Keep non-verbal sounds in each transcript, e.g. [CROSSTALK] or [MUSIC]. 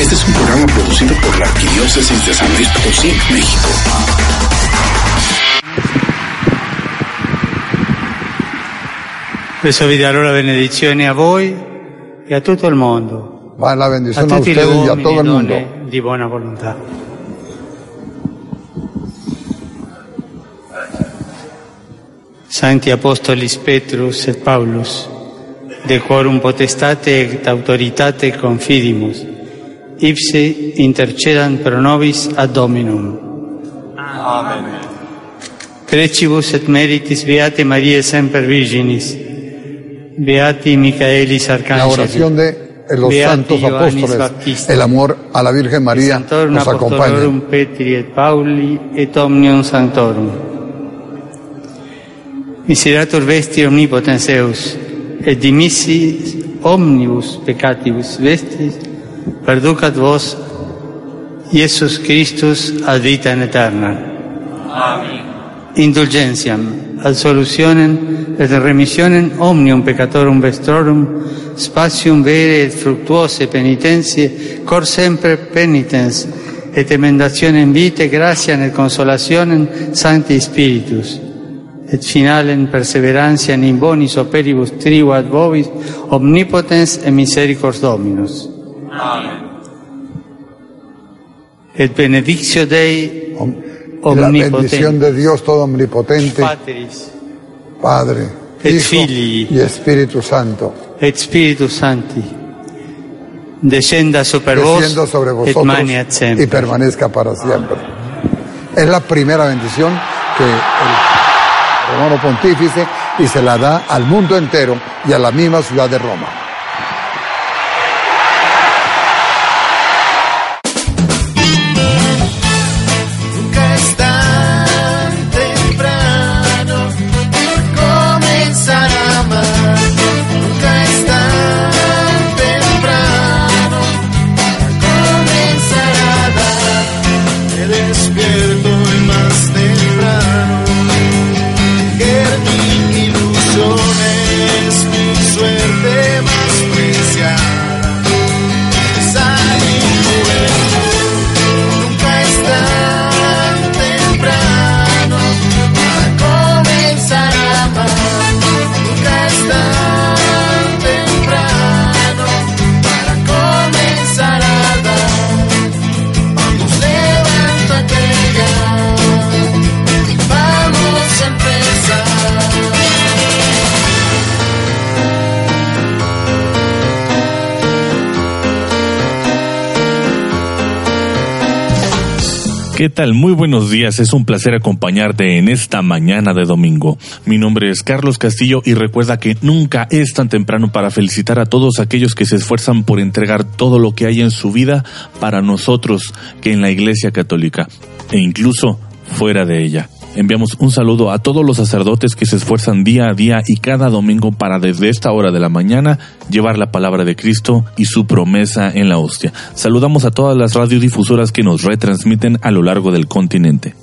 Este es un programa producido por la Arquidiócesis de San Luis Potosí, México. Adesso vi darò la benedizione a voi e a tutto il mondo. Va la A bendición a ustedes y a todo e el mundo. donne di buona volontà. Santi Apostolis Petrus et Paulus, de quorum potestate et autoritate confidimus, ipse intercedant pro nobis ad Dominum. Amen. Precibus et meritis Beate Maria Semper Virginis, Beati Michaelis La Arcángelis, oración de los Beati santos Ioannis apóstoles, Baptista, el amor a la Virgen María nos. Apostolorum Petri et Pauli et Omnium Sanctorum. Miserator vesti omnipotens Deus, et dimissi omnibus peccatibus vestis, perducat vos Iesus Christus ad vitam aeterna. Indulgentiam, ad solutionem et remissionem omnium peccatorum vestrorum, spatium vere et fructuose penitentie, cor sempre penitens, et emendationem vitae gratiam et consolationem Sancti Spiritus, et finalem perseverantiam in bonis operibus tribu ad vobis, omnipotens et misericors Dominus. Et benedictio Dei la bendición de Dios todo omnipotente, Patris, Padre, Et Hijo y Espíritu Santo, et descenda descienda vos sobre vosotros y permanezca para siempre. Es la primera bendición que el romano pontífice y se la da al mundo entero y a la misma ciudad de Roma. ¿Qué tal? Muy buenos días. Es un placer acompañarte en esta mañana de domingo. Mi nombre es Carlos Castillo y recuerda que nunca es tan temprano para felicitar a todos aquellos que se esfuerzan por entregar todo lo que hay en su vida para nosotros que en la Iglesia Católica e incluso fuera de ella. Enviamos un saludo a todos los sacerdotes que se esfuerzan día a día y cada domingo para desde esta hora de la mañana llevar la palabra de Cristo y su promesa en la hostia. Saludamos a todas las radiodifusoras que nos retransmiten a lo largo del continente.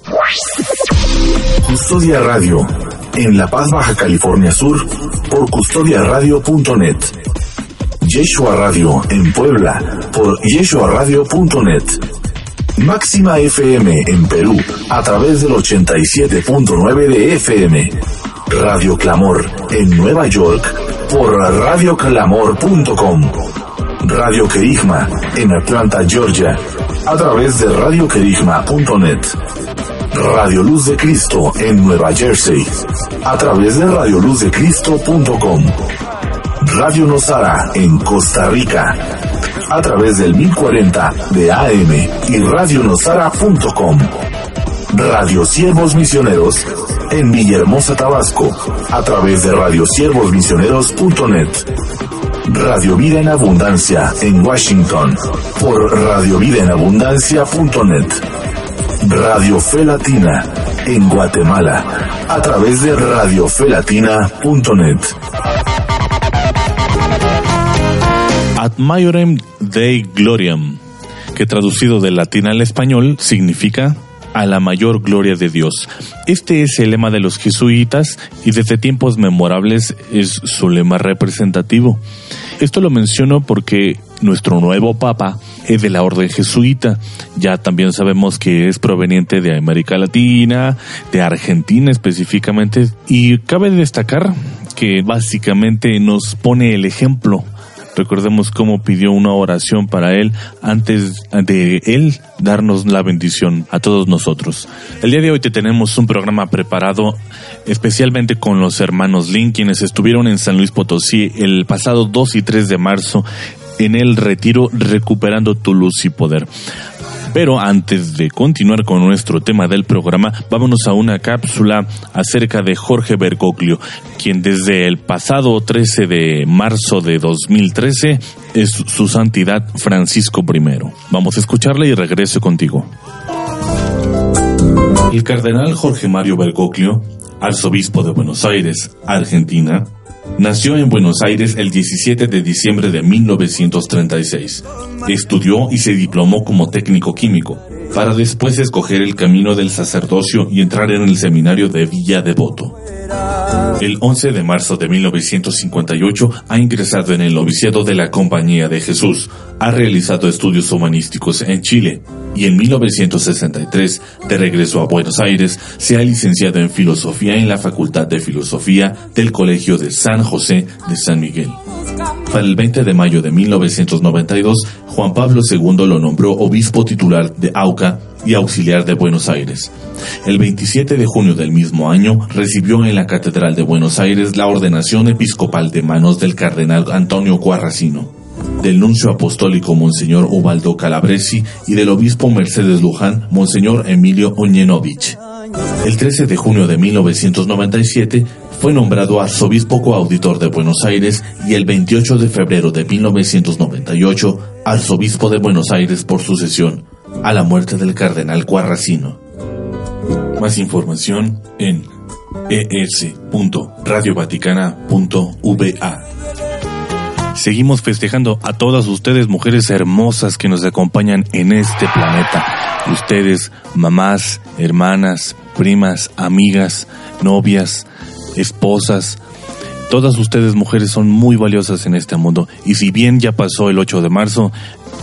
Custodia Radio, en La Paz, Baja California Sur, por. Yeshua Radio, en Puebla, por yeshuaradio.net. Máxima FM en Perú, a través del 87.9 de FM. Radio Clamor, en Nueva York, por radioclamor.com. Radio Querigma, en Atlanta, Georgia, a través de radioquerigma.net. Radio Luz de Cristo en Nueva Jersey, a través de radioluzdecristo.com. Radio Nosara en Costa Rica, a través del 1040 de AM y radionosara.com. Radio Siervos Misioneros en Villahermosa, Tabasco, a través de radiosiervosmisioneros.net. Radio Vida en Abundancia en Washington, por radiovidaenabundancia.net. Radio Fe Latina en Guatemala, a través de radiofelatina.net. Ad Maiorem Dei Gloriam, que traducido del latín al español significa a la mayor gloria de Dios. Este es el lema de los jesuitas y desde tiempos memorables es su lema representativo. Esto lo menciono porque nuestro nuevo papa es de la orden jesuita. Ya también sabemos que es proveniente de América Latina, de Argentina específicamente, y cabe destacar que básicamente nos pone el ejemplo Recordemos cómo pidió una oración para él antes de él darnos la bendición a todos nosotros. El día de hoy te tenemos un programa preparado especialmente con los hermanos Lin, quienes estuvieron en San Luis Potosí el pasado 2 y 3 de marzo en el retiro recuperando tu luz y poder. Pero antes de continuar con nuestro tema del programa, vámonos a una cápsula acerca de Jorge Bergoglio, quien desde el pasado 13 de marzo de 2013 es su santidad Francisco I. Vamos a escucharle y regreso contigo. El cardenal Jorge Mario Bergoglio, arzobispo de Buenos Aires, Argentina, Nació en Buenos Aires el 17 de diciembre de 1936. Estudió y se diplomó como técnico químico, para después escoger el camino del sacerdocio y entrar en el seminario de Villa Devoto. El 11 de marzo de 1958 ha ingresado en el noviciado de la Compañía de Jesús, ha realizado estudios humanísticos en Chile y en 1963, de regreso a Buenos Aires, se ha licenciado en Filosofía en la Facultad de Filosofía del Colegio de San José de San Miguel. Para el 20 de mayo de 1992, Juan Pablo II lo nombró obispo titular de Auca y auxiliar de Buenos Aires. El 27 de junio del mismo año recibió en la Catedral de Buenos Aires la ordenación episcopal de manos del cardenal Antonio Cuarracino, del nuncio apostólico Monseñor Ubaldo Calabresi y del obispo Mercedes Luján Monseñor Emilio Oñenovich. El 13 de junio de 1997 fue nombrado arzobispo coauditor de Buenos Aires y el 28 de febrero de 1998 arzobispo de Buenos Aires por sucesión a la muerte del cardenal Cuarracino. Más información en es.radiovaticana.va. Seguimos festejando a todas ustedes, mujeres hermosas que nos acompañan en este planeta. Ustedes, mamás, hermanas, primas, amigas, novias, esposas, todas ustedes mujeres son muy valiosas en este mundo. Y si bien ya pasó el 8 de marzo,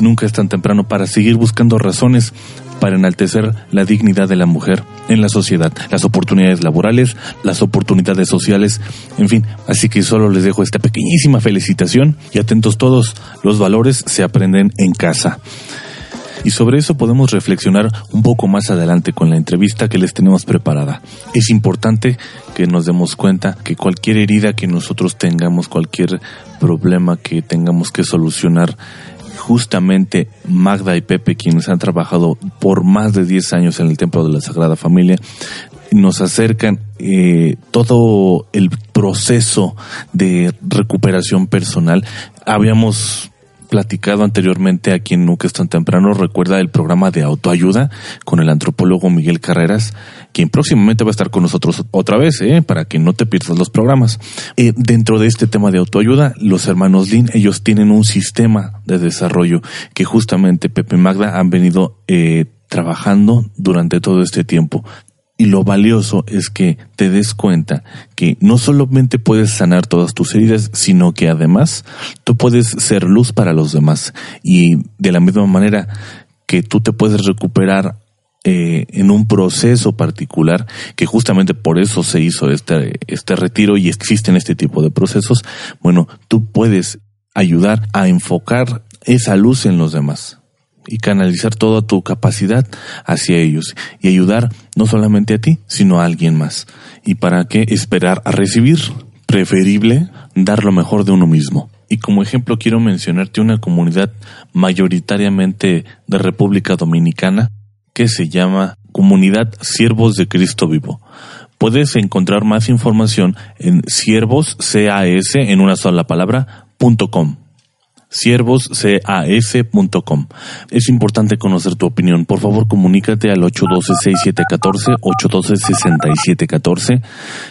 nunca es tan temprano para seguir buscando razones para enaltecer la dignidad de la mujer en la sociedad, las oportunidades laborales, las oportunidades sociales, en fin, así que solo les dejo esta pequeñísima felicitación y atentos todos, los valores se aprenden en casa. Y sobre eso podemos reflexionar un poco más adelante con la entrevista que les tenemos preparada. Es importante que nos demos cuenta que cualquier herida que nosotros tengamos, cualquier problema que tengamos que solucionar, justamente Magda y Pepe, quienes han trabajado por más de 10 años en el Templo de la Sagrada Familia, nos acercan eh, todo el proceso de recuperación personal. Habíamos platicado anteriormente aquí en Nunca es tan temprano, recuerda el programa de autoayuda con el antropólogo Miguel Carreras, quien próximamente va a estar con nosotros otra vez, ¿eh? para que no te pierdas los programas. Eh, dentro de este tema de autoayuda, los hermanos Lin, ellos tienen un sistema de desarrollo que justamente Pepe Magda han venido eh, trabajando durante todo este tiempo. Y lo valioso es que te des cuenta que no solamente puedes sanar todas tus heridas, sino que además tú puedes ser luz para los demás. Y de la misma manera que tú te puedes recuperar eh, en un proceso particular, que justamente por eso se hizo este, este retiro y existen este tipo de procesos, bueno, tú puedes ayudar a enfocar esa luz en los demás y canalizar toda tu capacidad hacia ellos y ayudar no solamente a ti, sino a alguien más. ¿Y para qué esperar a recibir? Preferible dar lo mejor de uno mismo. Y como ejemplo quiero mencionarte una comunidad mayoritariamente de República Dominicana que se llama Comunidad Siervos de Cristo Vivo. Puedes encontrar más información en siervos, en una sola palabra, siervoscas.com. Es importante conocer tu opinión. Por favor, comunícate al 812-6714, 812-6714.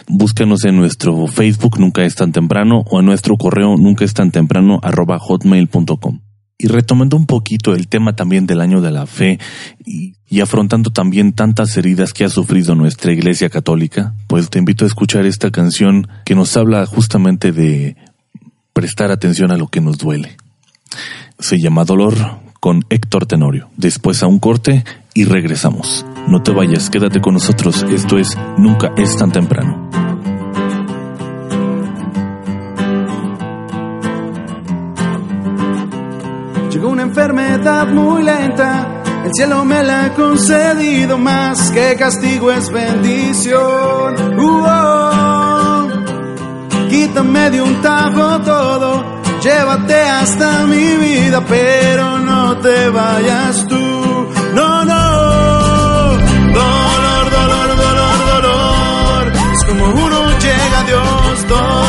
Búscanos en nuestro Facebook Nunca es tan temprano o en nuestro correo nunca es tan temprano arroba hotmail.com. Y retomando un poquito el tema también del año de la fe y afrontando también tantas heridas que ha sufrido nuestra Iglesia Católica, pues te invito a escuchar esta canción que nos habla justamente de prestar atención a lo que nos duele. Se llama Dolor con Héctor Tenorio. Después a un corte y regresamos. No te vayas, quédate con nosotros. Esto es Nunca es tan temprano. Llegó una enfermedad muy lenta, el cielo me la ha concedido más que castigo es bendición. Uh, oh. Quítame de un tajo todo, llévate hasta mi vida, pero no te vayas tú. No, no. Dolor, dolor, dolor, dolor. Es como uno llega a Dios. Dolor,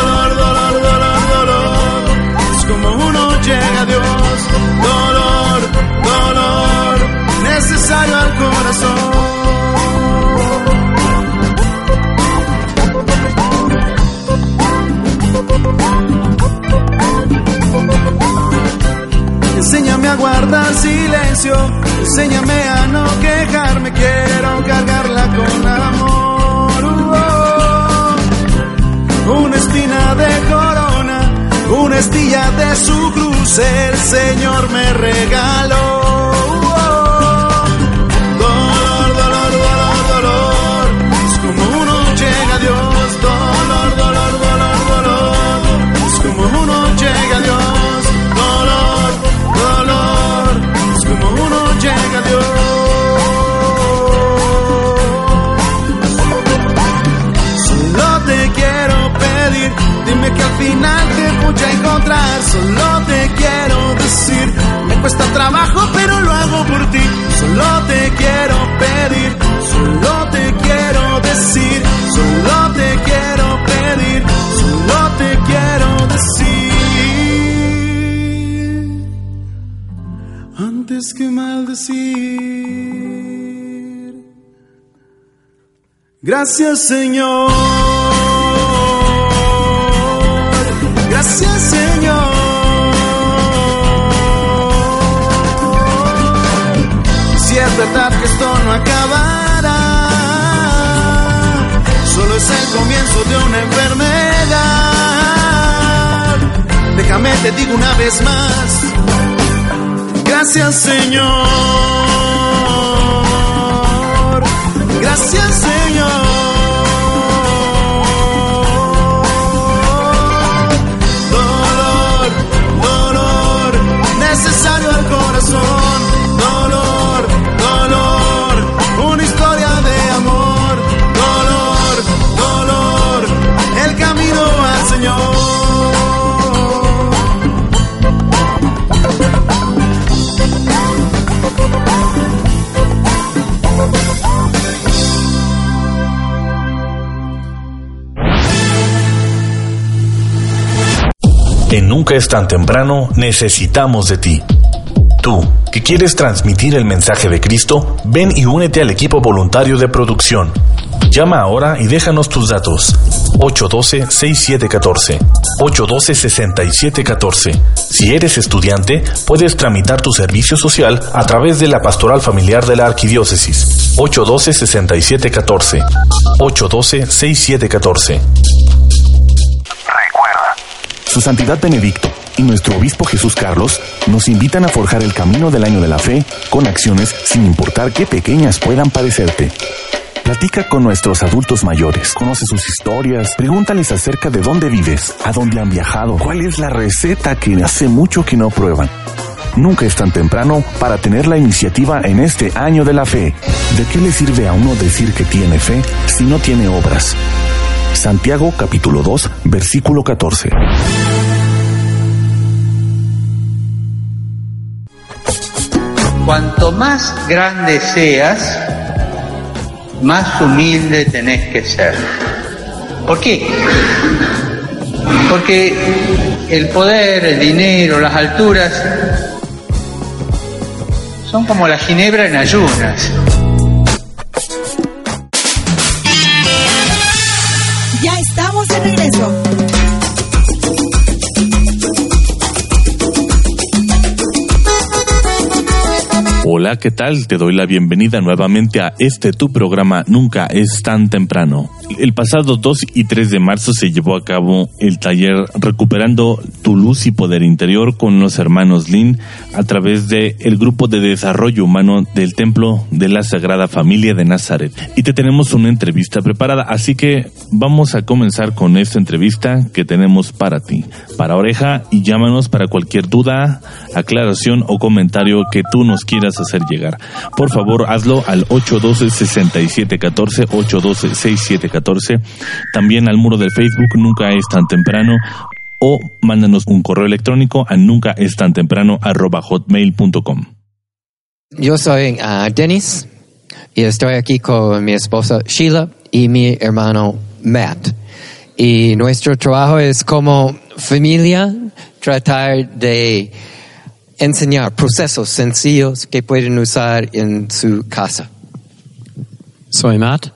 su cruz, el Señor me regaló. Gracias Señor. Gracias Señor. Si es verdad que esto no acabará, solo es el comienzo de una enfermedad. Déjame te digo una vez más. Gracias Señor. Nunca es tan temprano, necesitamos de ti. Tú, que quieres transmitir el mensaje de Cristo, ven y únete al equipo voluntario de producción. Llama ahora y déjanos tus datos. 812-6714. 812-6714. Si eres estudiante, puedes tramitar tu servicio social a través de la Pastoral Familiar de la Arquidiócesis. 812-6714. 812-6714. Su Santidad Benedicto y nuestro Obispo Jesús Carlos nos invitan a forjar el camino del año de la fe con acciones sin importar qué pequeñas puedan parecerte. Platica con nuestros adultos mayores, conoce sus historias, pregúntales acerca de dónde vives, a dónde han viajado, cuál es la receta que hace mucho que no prueban. Nunca es tan temprano para tener la iniciativa en este año de la fe. ¿De qué le sirve a uno decir que tiene fe si no tiene obras? Santiago capítulo 2, versículo 14. Cuanto más grande seas, más humilde tenés que ser. ¿Por qué? Porque el poder, el dinero, las alturas son como la ginebra en ayunas. Hola, ¿qué tal? Te doy la bienvenida nuevamente a este tu programa Nunca es tan temprano. El pasado 2 y 3 de marzo se llevó a cabo el taller Recuperando tu luz y poder interior con los hermanos Lin a través de el grupo de desarrollo humano del Templo de la Sagrada Familia de Nazaret. Y te tenemos una entrevista preparada, así que vamos a comenzar con esta entrevista que tenemos para ti. Para oreja y llámanos para cualquier duda, aclaración o comentario que tú nos quieras hacer llegar. Por favor, hazlo al 812-6714, 812-6714, también al muro de Facebook Nunca es tan temprano o mándanos un correo electrónico a nunca es tan temprano arroba hotmail.com. Yo soy uh, Dennis y estoy aquí con mi esposa Sheila y mi hermano Matt. Y nuestro trabajo es como familia tratar de enseñar procesos sencillos que pueden usar en su casa. Soy Matt.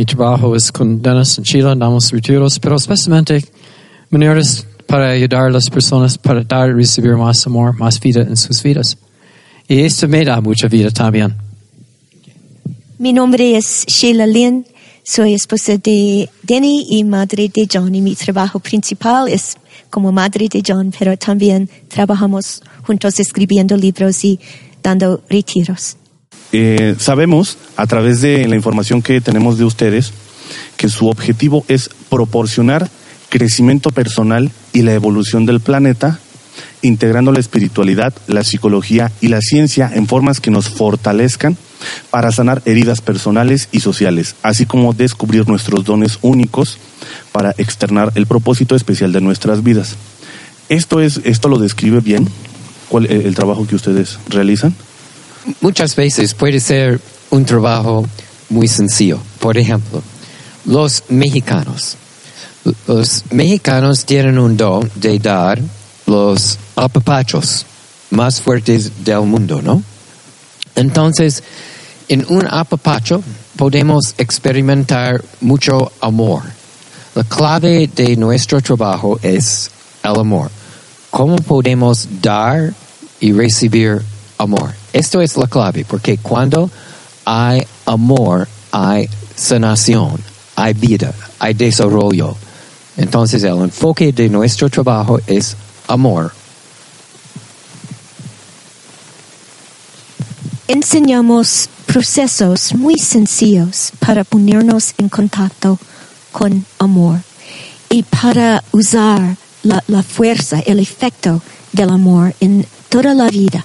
Mi trabajo es con Dennis en Chile, damos retiros, pero especialmente maneras para ayudar a las personas para dar y recibir más amor, más vida en sus vidas. Y esto me da mucha vida también. Mi nombre es Sheila Lynn, soy esposa de Denny y madre de John y mi trabajo principal es como madre de John, pero también trabajamos juntos escribiendo libros y dando retiros. Eh, sabemos a través de la información que tenemos de ustedes que su objetivo es proporcionar crecimiento personal y la evolución del planeta, integrando la espiritualidad, la psicología y la ciencia en formas que nos fortalezcan para sanar heridas personales y sociales, así como descubrir nuestros dones únicos para externar el propósito especial de nuestras vidas. Esto es, esto lo describe bien, ¿cuál, el, el trabajo que ustedes realizan. Muchas veces puede ser un trabajo muy sencillo. Por ejemplo, los mexicanos. Los mexicanos tienen un don de dar los apapachos más fuertes del mundo, ¿no? Entonces, en un apapacho podemos experimentar mucho amor. La clave de nuestro trabajo es el amor. ¿Cómo podemos dar y recibir amor? Esto es la clave, porque cuando hay amor, hay sanación, hay vida, hay desarrollo. Entonces el enfoque de nuestro trabajo es amor. Enseñamos procesos muy sencillos para ponernos en contacto con amor y para usar la, la fuerza, el efecto del amor en toda la vida.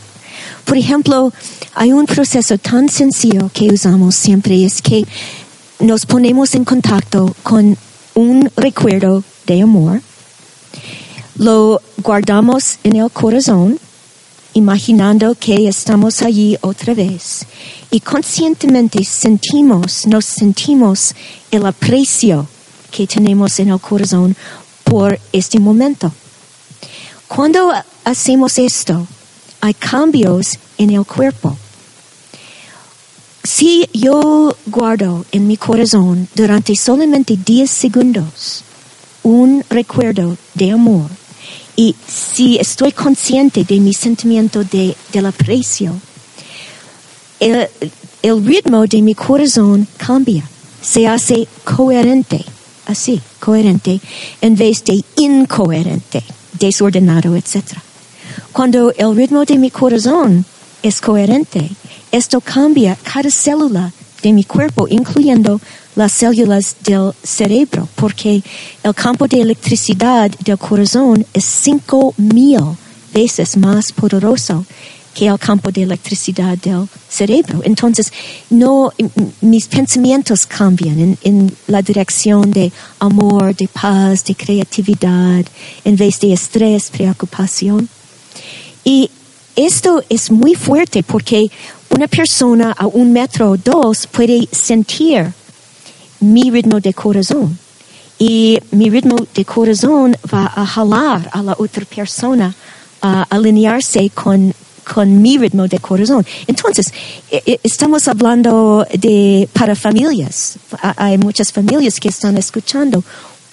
Por ejemplo, hay un proceso tan sencillo que usamos siempre, es que nos ponemos en contacto con un recuerdo de amor, lo guardamos en el corazón, imaginando que estamos allí otra vez, y conscientemente sentimos, nos sentimos el aprecio que tenemos en el corazón por este momento. Cuando hacemos esto, hay cambios en el cuerpo. Si yo guardo en mi corazón durante solamente 10 segundos un recuerdo de amor y si estoy consciente de mi sentimiento de, del aprecio, el, el ritmo de mi corazón cambia, se hace coherente, así, coherente, en vez de incoherente, desordenado, etc. Cuando el ritmo de mi corazón es coherente, esto cambia cada célula de mi cuerpo, incluyendo las células del cerebro, porque el campo de electricidad del corazón es cinco mil veces más poderoso que el campo de electricidad del cerebro. Entonces, no, mis pensamientos cambian en, en, la dirección de amor, de paz, de creatividad, en vez de estrés, preocupación. Y esto es muy fuerte porque una persona a un metro o dos puede sentir mi ritmo de corazón. Y mi ritmo de corazón va a jalar a la otra persona a alinearse con, con mi ritmo de corazón. Entonces, estamos hablando de para familias. Hay muchas familias que están escuchando.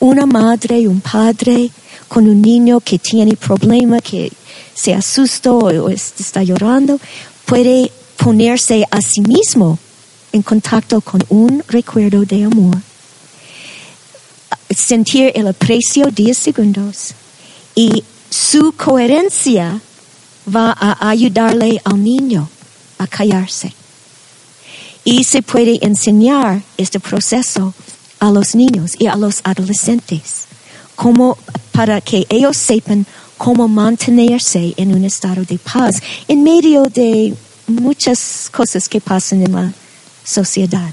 Una madre, un padre con un niño que tiene problema, que se asustó o está llorando, puede ponerse a sí mismo en contacto con un recuerdo de amor, sentir el aprecio 10 segundos y su coherencia va a ayudarle al niño a callarse. Y se puede enseñar este proceso a los niños y a los adolescentes, como para que ellos sepan cómo mantenerse en un estado de paz en medio de muchas cosas que pasan en la sociedad.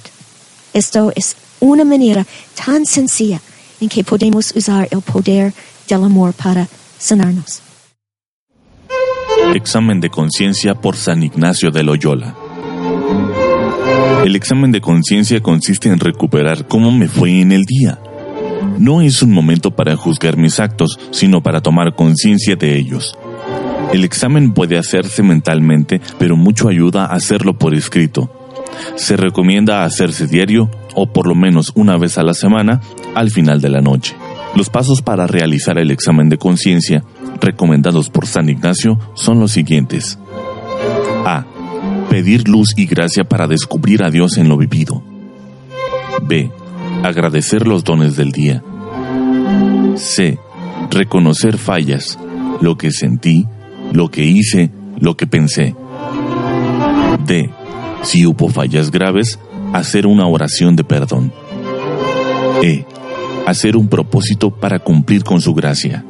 Esto es una manera tan sencilla en que podemos usar el poder del amor para sanarnos. Examen de conciencia por San Ignacio de Loyola. El examen de conciencia consiste en recuperar cómo me fue en el día. No es un momento para juzgar mis actos, sino para tomar conciencia de ellos. El examen puede hacerse mentalmente, pero mucho ayuda a hacerlo por escrito. Se recomienda hacerse diario o por lo menos una vez a la semana al final de la noche. Los pasos para realizar el examen de conciencia recomendados por San Ignacio son los siguientes. A. Pedir luz y gracia para descubrir a Dios en lo vivido. B. Agradecer los dones del día. C. Reconocer fallas, lo que sentí, lo que hice, lo que pensé. D. Si hubo fallas graves, hacer una oración de perdón. E. Hacer un propósito para cumplir con su gracia.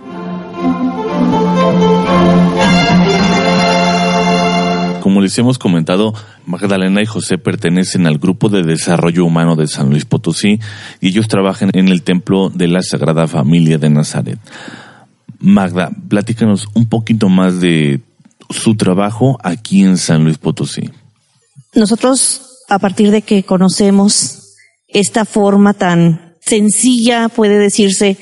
Les hemos comentado, Magdalena y José pertenecen al Grupo de Desarrollo Humano de San Luis Potosí y ellos trabajan en el Templo de la Sagrada Familia de Nazaret. Magda, platícanos un poquito más de su trabajo aquí en San Luis Potosí. Nosotros, a partir de que conocemos esta forma tan sencilla, puede decirse,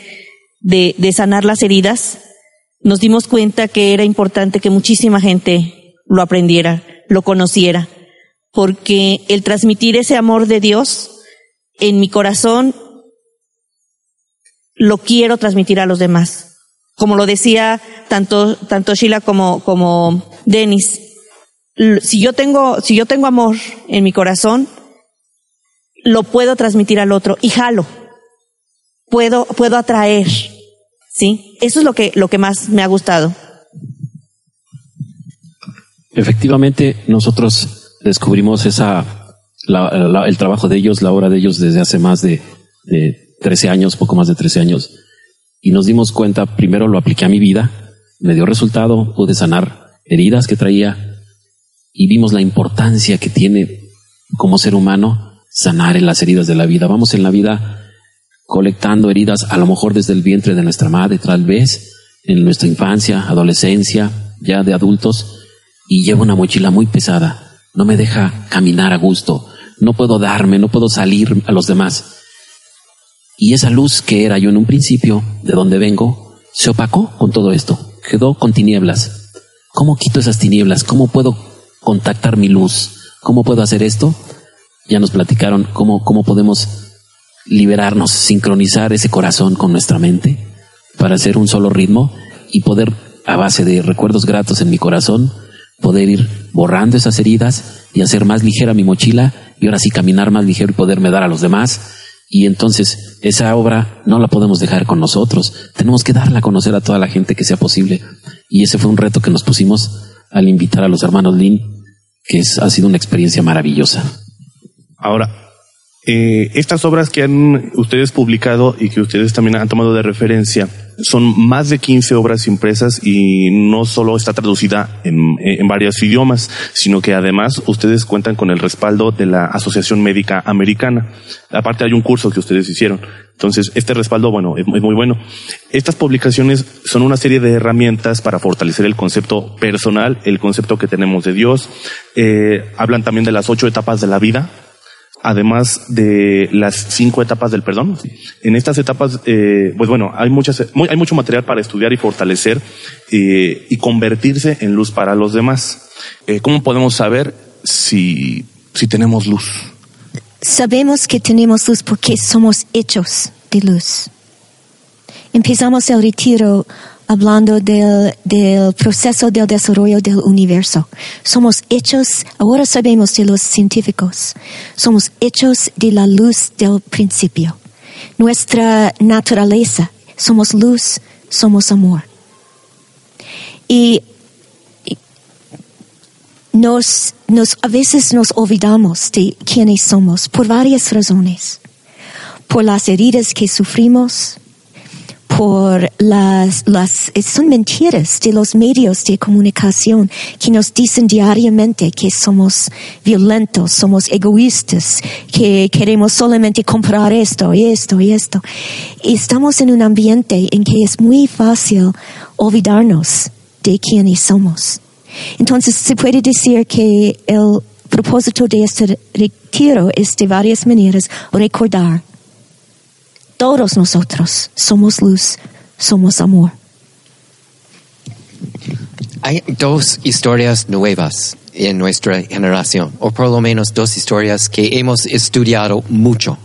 de, de sanar las heridas, nos dimos cuenta que era importante que muchísima gente lo aprendiera, lo conociera, porque el transmitir ese amor de Dios en mi corazón lo quiero transmitir a los demás. Como lo decía tanto, tanto Sheila como, como Denis, si yo tengo, si yo tengo amor en mi corazón, lo puedo transmitir al otro y jalo. Puedo, puedo atraer. ¿Sí? Eso es lo que, lo que más me ha gustado. Efectivamente, nosotros descubrimos esa, el trabajo de ellos, la obra de ellos desde hace más de, de 13 años, poco más de 13 años. Y nos dimos cuenta, primero lo apliqué a mi vida, me dio resultado, pude sanar heridas que traía y vimos la importancia que tiene como ser humano sanar en las heridas de la vida. Vamos en la vida colectando heridas, a lo mejor desde el vientre de nuestra madre, tal vez en nuestra infancia, adolescencia, ya de adultos, y llevo una mochila muy pesada. No me deja caminar a gusto. No puedo darme, no puedo salir a los demás. Y esa luz que era yo en un principio, de donde vengo, se opacó con todo esto. Quedó con tinieblas. ¿Cómo quito esas tinieblas? ¿Cómo puedo contactar mi luz? ¿Cómo puedo hacer esto? Ya nos platicaron cómo, cómo podemos liberarnos, sincronizar ese corazón con nuestra mente para hacer un solo ritmo y poder, a base de recuerdos gratos en mi corazón, poder ir borrando esas heridas y hacer más ligera mi mochila y ahora sí caminar más ligero y poderme dar a los demás. Y entonces esa obra no la podemos dejar con nosotros, tenemos que darla a conocer a toda la gente que sea posible. Y ese fue un reto que nos pusimos al invitar a los hermanos Lin, que es, ha sido una experiencia maravillosa. Ahora, eh, estas obras que han ustedes publicado y que ustedes también han tomado de referencia son más de 15 obras impresas y no solo está traducida en, en, varios idiomas, sino que además ustedes cuentan con el respaldo de la Asociación Médica Americana. Aparte hay un curso que ustedes hicieron. Entonces, este respaldo, bueno, es muy, bueno. Estas publicaciones son una serie de herramientas para fortalecer el concepto personal, el concepto que tenemos de Dios. Eh, hablan también de las ocho etapas de la vida, además de las cinco etapas del perdón. En estas etapas, eh, pues bueno, hay muchas, hay mucho material para estudiar y fortalecer eh, y convertirse en luz para los demás. Eh, ¿Cómo podemos saber si, si tenemos luz? Sabemos que tenemos luz porque somos hechos de luz. Empezamos el retiro hablando del, del proceso del desarrollo del universo. Somos hechos, ahora sabemos de los científicos, somos hechos de la luz del principio. Nuestra naturaleza, somos luz, somos amor. Y nos, nos, a veces nos olvidamos de quiénes somos por varias razones. Por las heridas que sufrimos, por las, las, son mentiras de los medios de comunicación que nos dicen diariamente que somos violentos, somos egoístas, que queremos solamente comprar esto y esto y esto. Estamos en un ambiente en que es muy fácil olvidarnos de quiénes somos. Entonces se puede decir que el propósito de este retiro es de varias maneras recordar todos nosotros somos luz, somos amor. Hay dos historias nuevas en nuestra generación, o por lo menos dos historias que hemos estudiado mucho.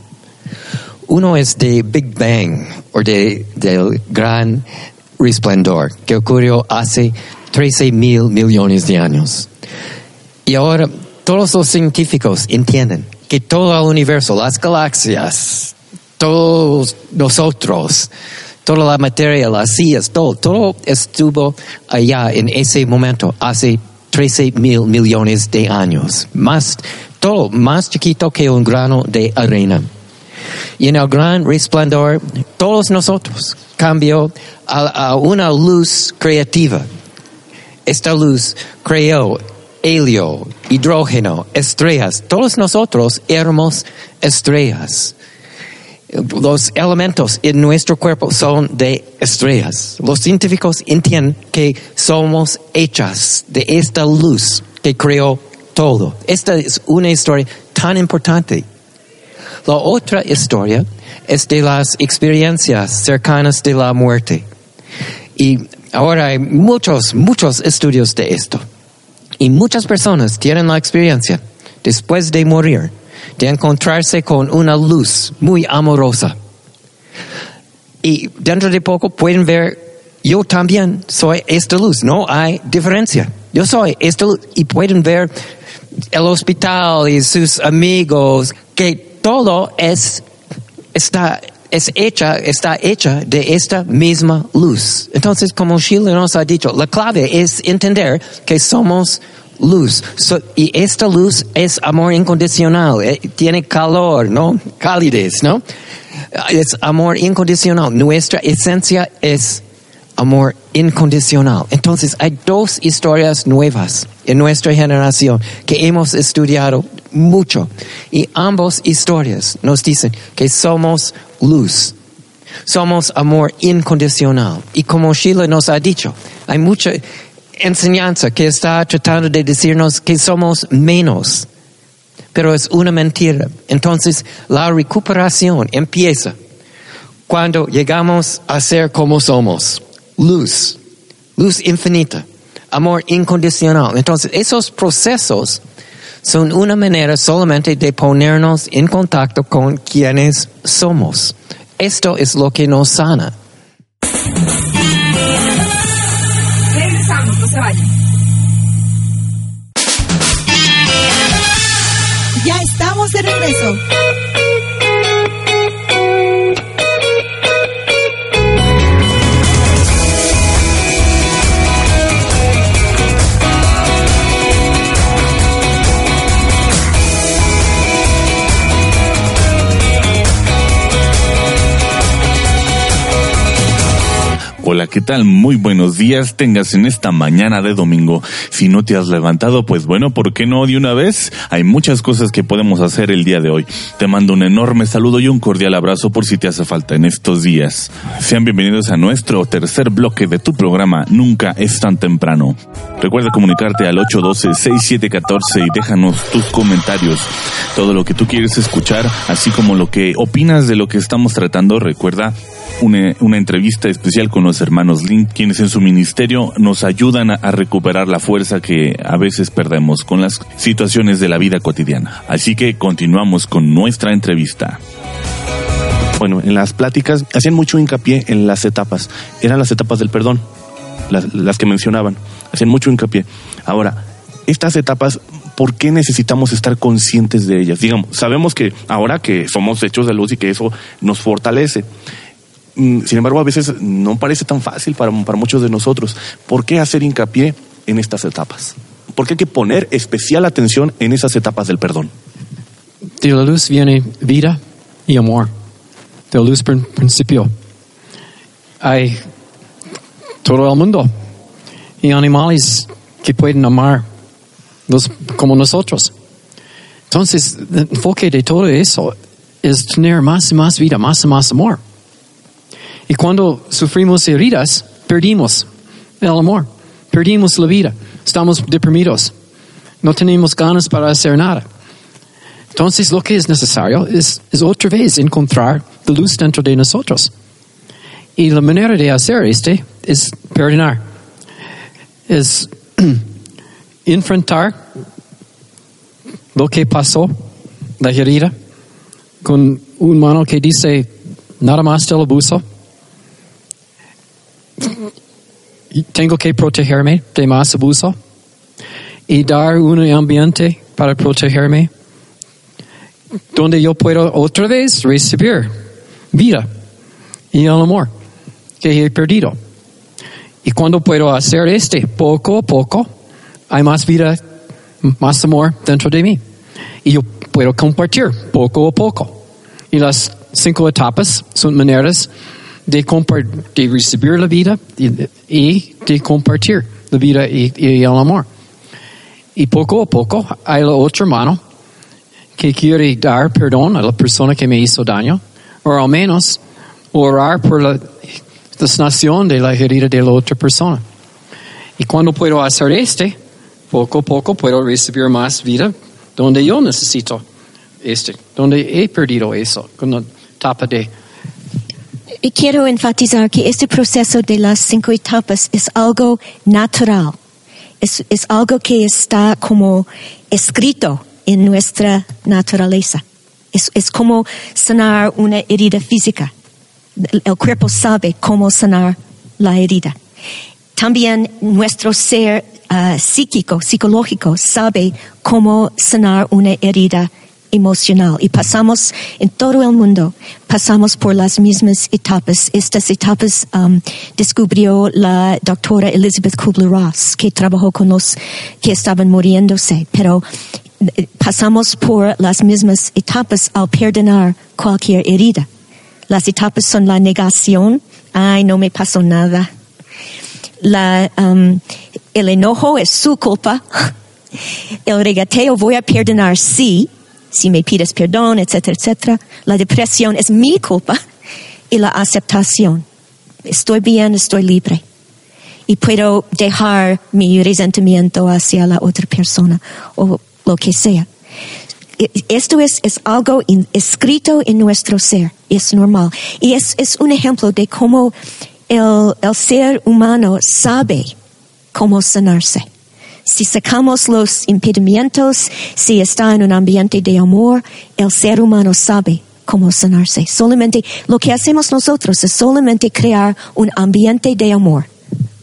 Uno es de Big Bang, o de, del gran resplendor, que ocurrió hace 13 mil millones de años. Y ahora todos los científicos entienden que todo el universo, las galaxias, todos nosotros, toda la materia, las sillas, todo, todo estuvo allá en ese momento, hace 13 mil millones de años. Más, todo más chiquito que un grano de arena. Y en el gran resplandor, todos nosotros cambió a, a una luz creativa. Esta luz creó helio, hidrógeno, estrellas. Todos nosotros éramos estrellas. Los elementos en nuestro cuerpo son de estrellas. Los científicos entienden que somos hechas de esta luz que creó todo. Esta es una historia tan importante. La otra historia es de las experiencias cercanas de la muerte. Y ahora hay muchos, muchos estudios de esto. Y muchas personas tienen la experiencia después de morir de encontrarse con una luz muy amorosa. Y dentro de poco pueden ver, yo también soy esta luz, no hay diferencia. Yo soy esta luz y pueden ver el hospital y sus amigos, que todo es, está, es hecha, está hecha de esta misma luz. Entonces, como Sheila nos ha dicho, la clave es entender que somos luz. So, y esta luz es amor incondicional, eh, tiene calor, ¿no? Calidez, ¿no? Es amor incondicional. Nuestra esencia es amor incondicional. Entonces hay dos historias nuevas en nuestra generación que hemos estudiado mucho y ambas historias nos dicen que somos luz. Somos amor incondicional. Y como Sheila nos ha dicho, hay mucha enseñanza que está tratando de decirnos que somos menos. Pero es una mentira. Entonces la recuperación empieza cuando llegamos a ser como somos. Luz. Luz infinita. Amor incondicional. Entonces esos procesos son una manera solamente de ponernos en contacto con quienes somos. Esto es lo que nos sana. Ya estamos de regreso. Hola, ¿qué tal? Muy buenos días tengas en esta mañana de domingo. Si no te has levantado, pues bueno, ¿por qué no de una vez? Hay muchas cosas que podemos hacer el día de hoy. Te mando un enorme saludo y un cordial abrazo por si te hace falta en estos días. Sean bienvenidos a nuestro tercer bloque de tu programa Nunca es tan temprano. Recuerda comunicarte al 812-6714 y déjanos tus comentarios. Todo lo que tú quieres escuchar, así como lo que opinas de lo que estamos tratando, recuerda una, una, entrevista especial con los hermanos Link, quienes en su ministerio nos ayudan a, a, recuperar la fuerza que a veces perdemos con las situaciones de la vida cotidiana. Así que continuamos con nuestra entrevista. bueno, en las pláticas hacían mucho hincapié en las etapas. Eran las etapas del perdón, las, las que mencionaban. Hacían mucho hincapié. Ahora, estas etapas, ¿por qué necesitamos estar conscientes de ellas? Digamos, sabemos que ahora que somos hechos de luz y que eso nos fortalece. Mm, Sin embargo, a veces no parece tan fácil para, para muchos de nosotros. ¿Por qué hacer hincapié en estas etapas? ¿Por qué hay que poner especial atención en esas etapas del perdón? De la luz viene vida y amor. De la luz prin- principio. Hay todo el mundo y animales que pueden amar los- como nosotros. Entonces, el enfoque de todo eso es tener más y más vida, más y más amor. Y cuando sufrimos heridas, perdimos el amor, perdimos la vida, estamos deprimidos, no tenemos ganas para hacer nada. Entonces lo que es necesario es, es otra vez encontrar la luz dentro de nosotros. Y la manera de hacer este es perdonar, es [CLEARS THROAT] enfrentar lo que pasó, la herida, con un mano que dice nada más del abuso. Tengo que protegerme de más abuso y dar un ambiente para protegerme donde yo puedo otra vez recibir vida y el amor que he perdido. Y cuando puedo hacer este poco a poco, hay más vida, más amor dentro de mí. Y yo puedo compartir poco a poco. Y las cinco etapas son maneras de, de recibir la vida y, de compartir la vida y, y el amor. Y poco a poco hay la otra mano que quiere dar perdón a la persona que me hizo daño, o al menos orar por la, sanación de la herida de la otra persona. Y cuando puedo hacer este, poco a poco puedo recibir más vida donde yo necesito este, donde he perdido eso, con la etapa de Y quiero enfatizar que este proceso de las cinco etapas es algo natural. Es, es algo que está como escrito en nuestra naturaleza. Es, es como sanar una herida física. El cuerpo sabe cómo sanar la herida. También nuestro ser ah, psíquico, psicológico, sabe cómo sanar una herida emocional. Y pasamos en todo el mundo, pasamos por las mismas etapas. Estas etapas um, descubrió la doctora Elizabeth Kubler-Ross, que trabajó con los que estaban muriéndose. Pero eh, pasamos por las mismas etapas al perdonar cualquier herida. Las etapas son la negación, ay, no me pasó nada. La, um, el enojo es su culpa. [LAUGHS] El regateo voy a perdonar sí, si me pides perdón, etcétera, etcétera. La depresión es mi culpa. Y la aceptación. Estoy bien, estoy libre. Y puedo dejar mi resentimiento hacia la otra persona o lo que sea. E- Esto es, es algo escrito en nuestro ser, es normal. Y es, es un ejemplo de cómo el, el ser humano sabe cómo sanarse. Si sacamos los impedimentos, si está en un ambiente de amor, el ser humano sabe cómo sanarse. Solamente lo que hacemos nosotros es solamente crear un ambiente de amor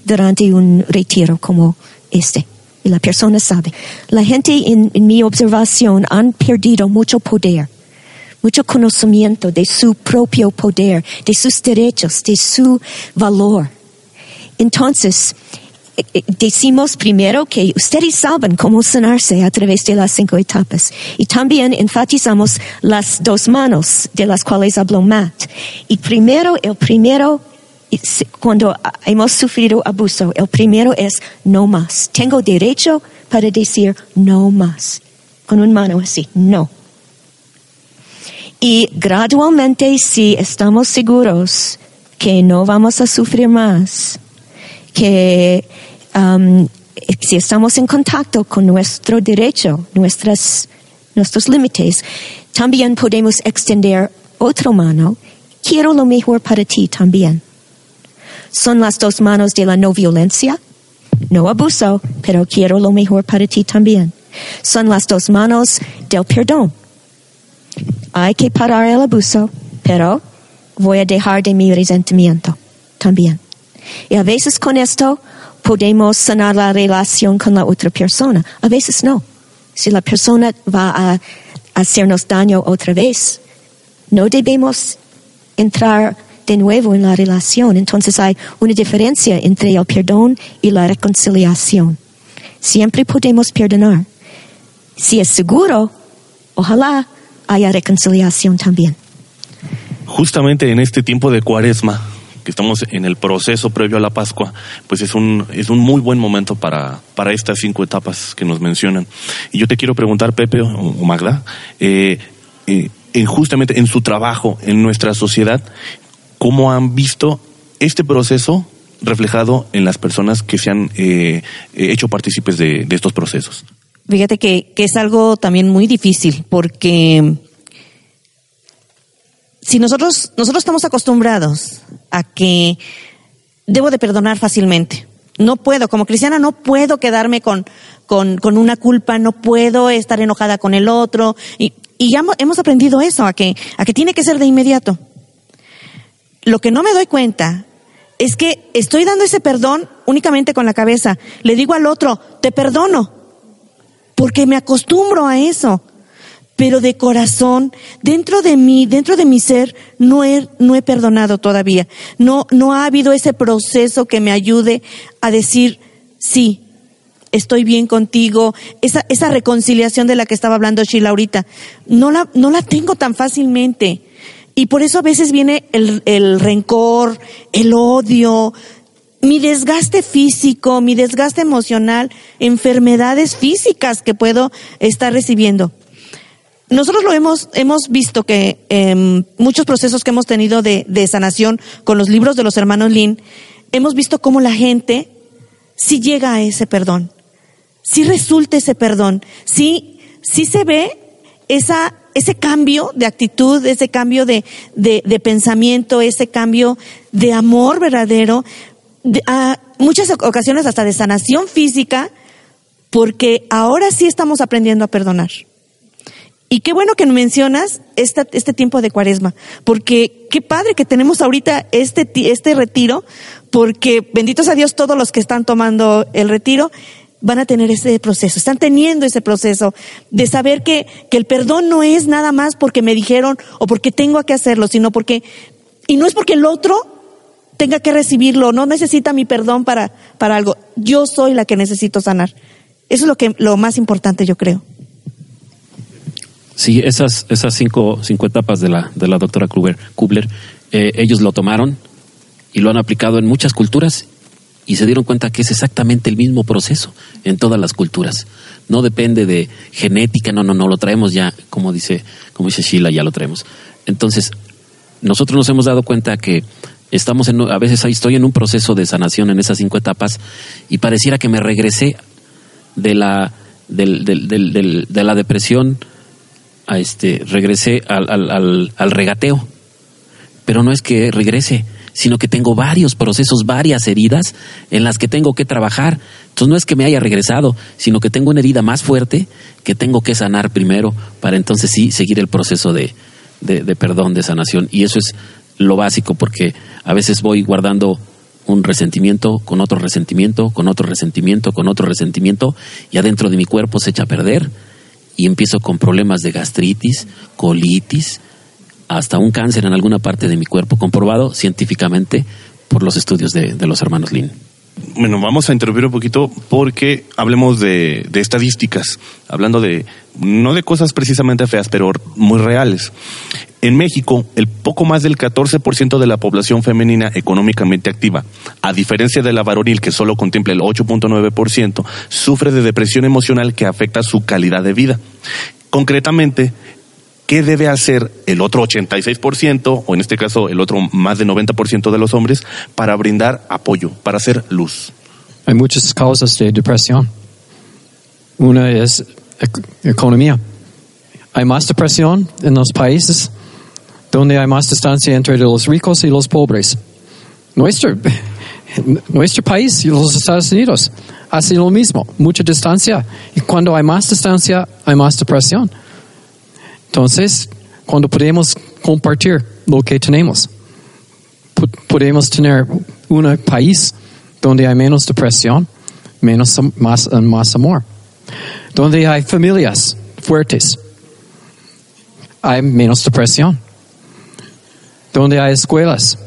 durante un retiro como este. Y la persona sabe. La gente en, en mi observación han perdido mucho poder, mucho conocimiento de su propio poder, de sus derechos, de su valor. Entonces, decimos primero que ustedes saben cómo sanarse a través de las cinco etapas. Y también enfatizamos las dos manos de las cuales habló Matt. Y primero, el primero, cuando hemos sufrido abuso, el primero es no más. Tengo derecho para decir no más. Con una mano así, no. Y gradualmente, si estamos seguros que no vamos a sufrir más, que um, si estamos en contacto con nuestro derecho, nuestras, nuestros límites, también podemos extender otra mano. Quiero lo mejor para ti también. Son las dos manos de la no violencia, no abuso, pero quiero lo mejor para ti también. Son las dos manos del perdón. Hay que parar el abuso, pero voy a dejar de mi resentimiento también. Y a veces con esto podemos sanar la relación con la otra persona, a veces no. Si la persona va a hacernos daño otra vez, no debemos entrar de nuevo en la relación. Entonces hay una diferencia entre el perdón y la reconciliación. Siempre podemos perdonar. Si es seguro, ojalá haya reconciliación también. Justamente en este tiempo de cuaresma, estamos en el proceso previo a la Pascua, pues es un, es un muy buen momento para, para estas cinco etapas que nos mencionan. Y yo te quiero preguntar, Pepe o Magda, eh, eh, en justamente en su trabajo, en nuestra sociedad, ¿cómo han visto este proceso reflejado en las personas que se han eh, hecho partícipes de, de estos procesos? Fíjate que, que es algo también muy difícil porque si nosotros, nosotros estamos acostumbrados a que debo de perdonar fácilmente. No puedo, como cristiana no puedo quedarme con, con, con una culpa, no puedo estar enojada con el otro. Y, y ya hemos aprendido eso, a que, a que tiene que ser de inmediato. Lo que no me doy cuenta es que estoy dando ese perdón únicamente con la cabeza. Le digo al otro, te perdono, porque me acostumbro a eso pero de corazón, dentro de mí, dentro de mi ser, no he, no he perdonado todavía. No, no ha habido ese proceso que me ayude a decir, sí, estoy bien contigo, esa, esa reconciliación de la que estaba hablando Sheila ahorita, no la, no la tengo tan fácilmente. Y por eso a veces viene el, el rencor, el odio, mi desgaste físico, mi desgaste emocional, enfermedades físicas que puedo estar recibiendo nosotros lo hemos, hemos visto que eh, muchos procesos que hemos tenido de, de, sanación con los libros de los hermanos Lin, hemos visto cómo la gente sí llega a ese perdón, sí resulta ese perdón, sí, sí se ve esa, ese cambio de actitud, ese cambio de, de, de pensamiento, ese cambio de amor verdadero, a muchas ocasiones hasta de sanación física, porque ahora sí estamos aprendiendo a perdonar. Y qué bueno que mencionas esta, este tiempo de cuaresma, porque qué padre que tenemos ahorita este, este retiro, porque benditos a Dios todos los que están tomando el retiro van a tener ese proceso, están teniendo ese proceso de saber que, que el perdón no es nada más porque me dijeron o porque tengo que hacerlo, sino porque, y no es porque el otro tenga que recibirlo, no necesita mi perdón para, para algo, yo soy la que necesito sanar. Eso es lo que, lo más importante yo creo. Sí, esas, esas cinco, cinco etapas de la, de la doctora Kubler, Kubler eh, ellos lo tomaron y lo han aplicado en muchas culturas y se dieron cuenta que es exactamente el mismo proceso en todas las culturas. No depende de genética, no, no, no, lo traemos ya, como dice, como dice Sheila, ya lo traemos. Entonces, nosotros nos hemos dado cuenta que estamos en, a veces estoy en un proceso de sanación en esas cinco etapas y pareciera que me regresé de la, del, de la depresión a este, regresé al, al, al, regateo. Pero no es que regrese, sino que tengo varios procesos, varias heridas en las que tengo que trabajar. Entonces no es que me haya regresado, sino que tengo una herida más fuerte que tengo que sanar primero para entonces sí seguir el proceso de, de, de perdón, de sanación. Y eso es lo básico, porque a veces voy guardando un resentimiento con otro resentimiento, con otro resentimiento, con otro resentimiento, y adentro de mi cuerpo se echa a perder y empiezo con problemas de gastritis, colitis, hasta un cáncer en alguna parte de mi cuerpo, comprobado científicamente por los estudios de, de los hermanos Lin. Bueno, vamos a interrumpir un poquito porque hablemos de, estadísticas, hablando de, no de cosas precisamente feas, pero muy reales. En México, el poco más del 14% de la población femenina económicamente activa, a diferencia de la varonil que solo contempla el 8.9%, sufre de depresión emocional que afecta su calidad de vida. Concretamente, ¿qué debe hacer el otro 86%, o en este caso el otro más de 90% de los hombres, para brindar apoyo, para hacer luz? Hay muchas causas de depresión. Una es economía. Hay más depresión en los países donde hay más distancia entre los ricos y los pobres. Nuestro, [LAUGHS] nuestro país los Estados Unidos hace lo mismo, mucha distancia. Y cuando hay más distancia, hay más depresión. Entonces, cuando podemos compartir lo que tenemos, po- podemos tener un país donde hay menos depresión, menos, eh, más amor. Donde hay familias fuertes, hay menos depresión. Donde hay escuelas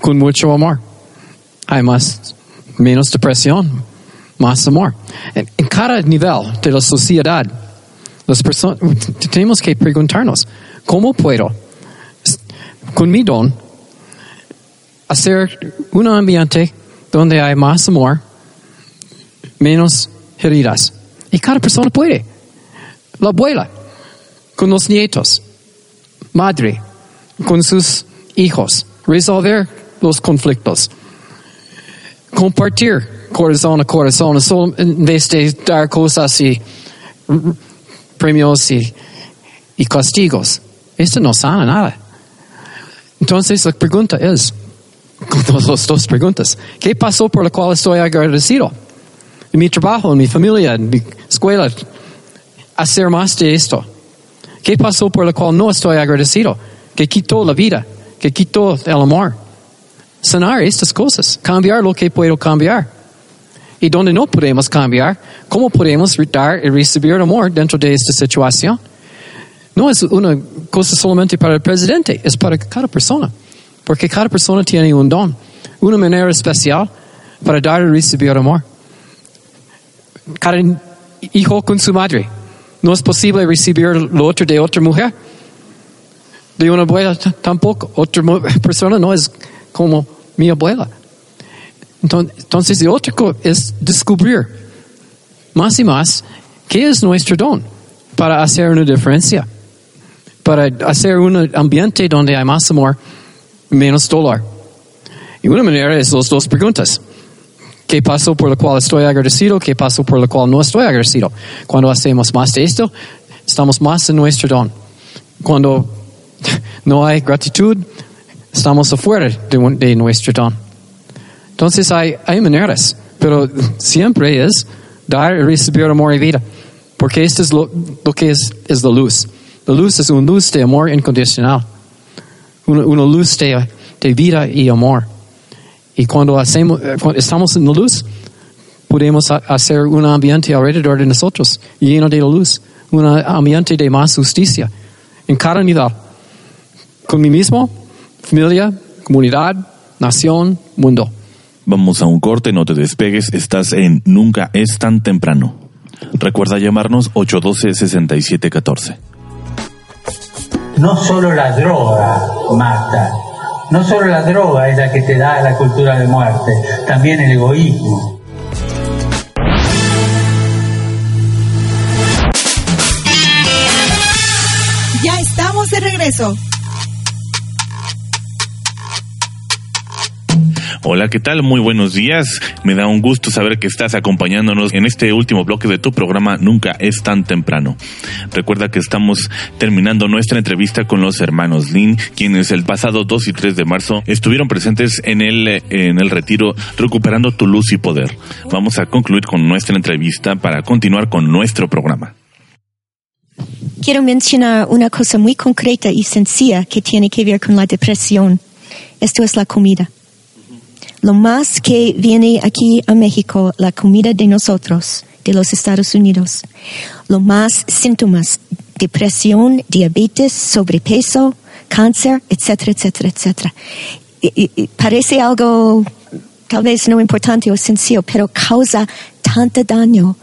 con mucho amor, hay más, menos depresión, más amor. En cada nivel de la sociedad, las personas, [LAUGHS] tenemos que preguntarnos, ¿cómo puedo, con mi don, hacer un ambiente donde hay más amor, menos heridas? Y cada persona puede. La abuela, con los nietos, madre, con sus hijos, resolver los conflictos, compartir corazón a corazón, en vez de dar cosas y premios y, castigos. Esto no sana nada. Entonces la pregunta es, las dos preguntas, ¿qué pasó por la cual estoy agradecido? En mi trabajo, en mi familia, en mi escuela, hacer más de esto. ¿Qué pasó por la cual no estoy agradecido? Que quitó la vida, que quitó el amor. Sanar estas cosas, cambiar lo que puedo cambiar. Y donde no podemos cambiar, ¿cómo podemos dar y recibir amor dentro de esta situación? No es una cosa solamente para el presidente, es para cada persona. Porque cada persona tiene un don, una manera especial para dar y recibir amor. Cada hijo con su madre. No es posible recibir lo otro de otra mujer. De una abuela tampoco. Otra [LAUGHS] persona no es como mi abuela. Enton- Entonces, de otra cosa es descubrir más y más qué es nuestro don para hacer una diferencia, para hacer un ambiente donde hay más amor, menos dolor. Y una manera es las dos preguntas. ¿Qué pasó por lo cual estoy agradecido? ¿Qué pasó por lo cual no estoy agradecido? Cuando hacemos más de esto, estamos más en nuestro don. Cuando [LAUGHS] no hay gratitud, estamos afuera de, de nuestro don. Entonces hay, hay maneras, pero siempre es dar y recibir amor y vida. Porque esto es lo, que es, es la luz. La luz es una luz de amor incondicional. Una, luz de, de vida y amor. Y cuando, hacemos, eh, cuando estamos en la luz, podemos ha- hacer un ambiente alrededor de nosotros lleno de luz. Un ambiente de más justicia. En cada nivel. Con mí mismo, familia, comunidad, nación, mundo. Vamos a un corte, no te despegues, estás en Nunca es tan temprano. Recuerda llamarnos 812-6714. No solo la droga mata, no solo la droga es la que te da la cultura de muerte, también el egoísmo. Ya estamos de regreso. Hola, ¿qué tal? Muy buenos días. Me da un gusto saber que estás acompañándonos en este último bloque de tu programa Nunca es tan temprano. Recuerda que estamos terminando nuestra entrevista con los hermanos Lin, quienes el pasado 2 y 3 de marzo estuvieron presentes en el, en el retiro Recuperando tu luz y poder. Vamos a concluir con nuestra entrevista para continuar con nuestro programa. Quiero mencionar una cosa muy concreta y sencilla que tiene que ver con la depresión. Esto es la comida. Lo más que viene aquí a México, la comida de nosotros, de los Estados Unidos, lo más síntomas, depresión, diabetes, sobrepeso, cáncer, etcétera, etcétera, etcétera. Parece algo tal vez no importante o sencillo, pero causa tanto daño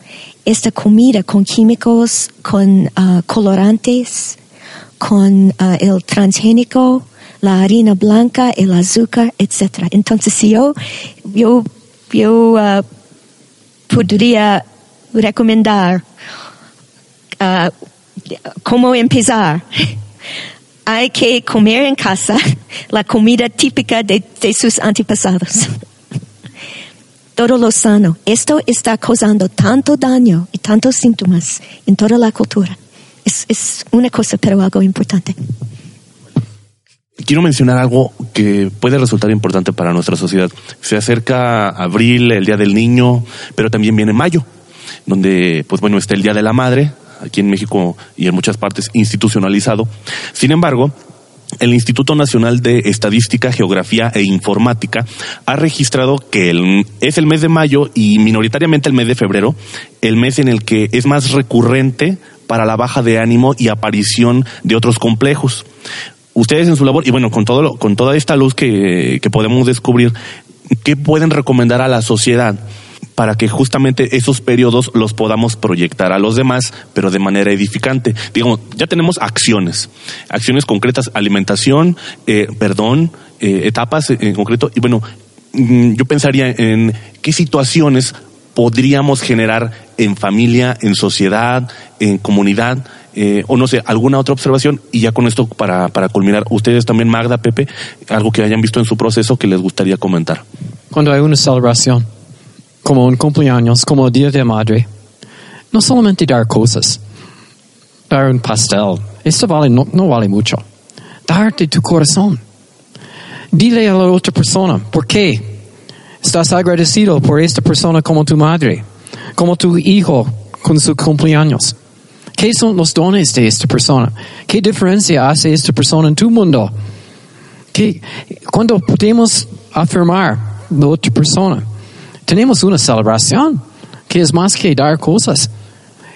esta comida con químicos, con ah, colorantes, con ah, el transgénico, la harina blanca, el azúcar, etc. Entonces, si yo, yo, yo ah, podría recomendar ah, cómo empezar. [LAUGHS] Hay que comer en casa [LAUGHS] la comida típica de, de sus antepasados. [LAUGHS] Todo lo sano. Esto está causando tanto daño y tantos síntomas en toda la cultura. Es, es una cosa, pero algo importante. Quiero mencionar algo que puede resultar importante para nuestra sociedad. Se acerca abril, el Día del Niño, pero también viene mayo, donde, pues bueno, está el Día de la Madre, aquí en México y en muchas partes institucionalizado. Sin embargo, el Instituto Nacional de Estadística, Geografía e Informática ha registrado que es el mes de mayo y minoritariamente el mes de febrero, el mes en el que es más recurrente para la baja de ánimo y aparición de otros complejos. Ustedes en su labor, y bueno, con, todo lo- con toda esta luz que, que podemos descubrir, ¿qué pueden recomendar a la sociedad para que justamente esos periodos los podamos proyectar a los demás, pero de manera edificante. Digamos, ya tenemos acciones, acciones concretas, alimentación, eh, perdón, eh, etapas en concreto, y bueno, mm, yo pensaría en qué situaciones podríamos generar en familia, en sociedad, en comunidad, eh, o no sé, alguna otra observación, y ya con esto para, para culminar, ustedes también, Magda, Pepe, algo que hayan visto en su proceso que les gustaría comentar. Cuando hay una celebración, como un cumpleaños, como Día de Madre, no solamente dar cosas, dar un pastel, esto vale, no, no vale mucho. Dar de tu corazón. Dile a la otra persona, ¿por qué? Estás agradecido por esta persona como tu madre, como tu hijo con su cumpleaños. ¿Qué son los dones de esta persona? ¿Qué diferencia hace esta persona en tu mundo? que cuando podemos afirmar la otra persona, tenemos una celebración que es más que dar cosas.